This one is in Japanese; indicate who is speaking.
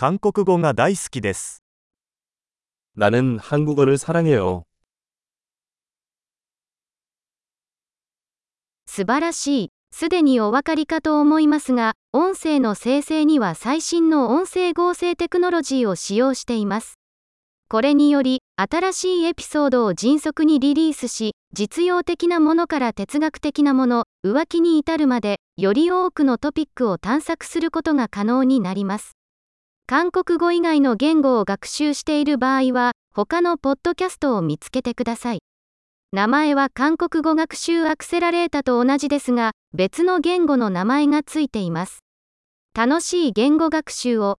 Speaker 1: 韓国語が大好きです。
Speaker 2: 나는 한국어를 사랑해요.
Speaker 3: 素晴らしい。すでにお分かりかと思いますが、音声の生成には最新の音声合成テクノロジーを使用しています。これにより、新しいエピソードを迅速にリリースし、実用的なものから哲学的なもの、浮気に至るまで、より多くのトピックを探索することが可能になります。 韓国語以外の言語を学習している場合は、他のポッドキャストを見つけてください。名前は韓国語学習アクセラレータと同じですが、別の言語の名前がついています。楽しい言語学習を。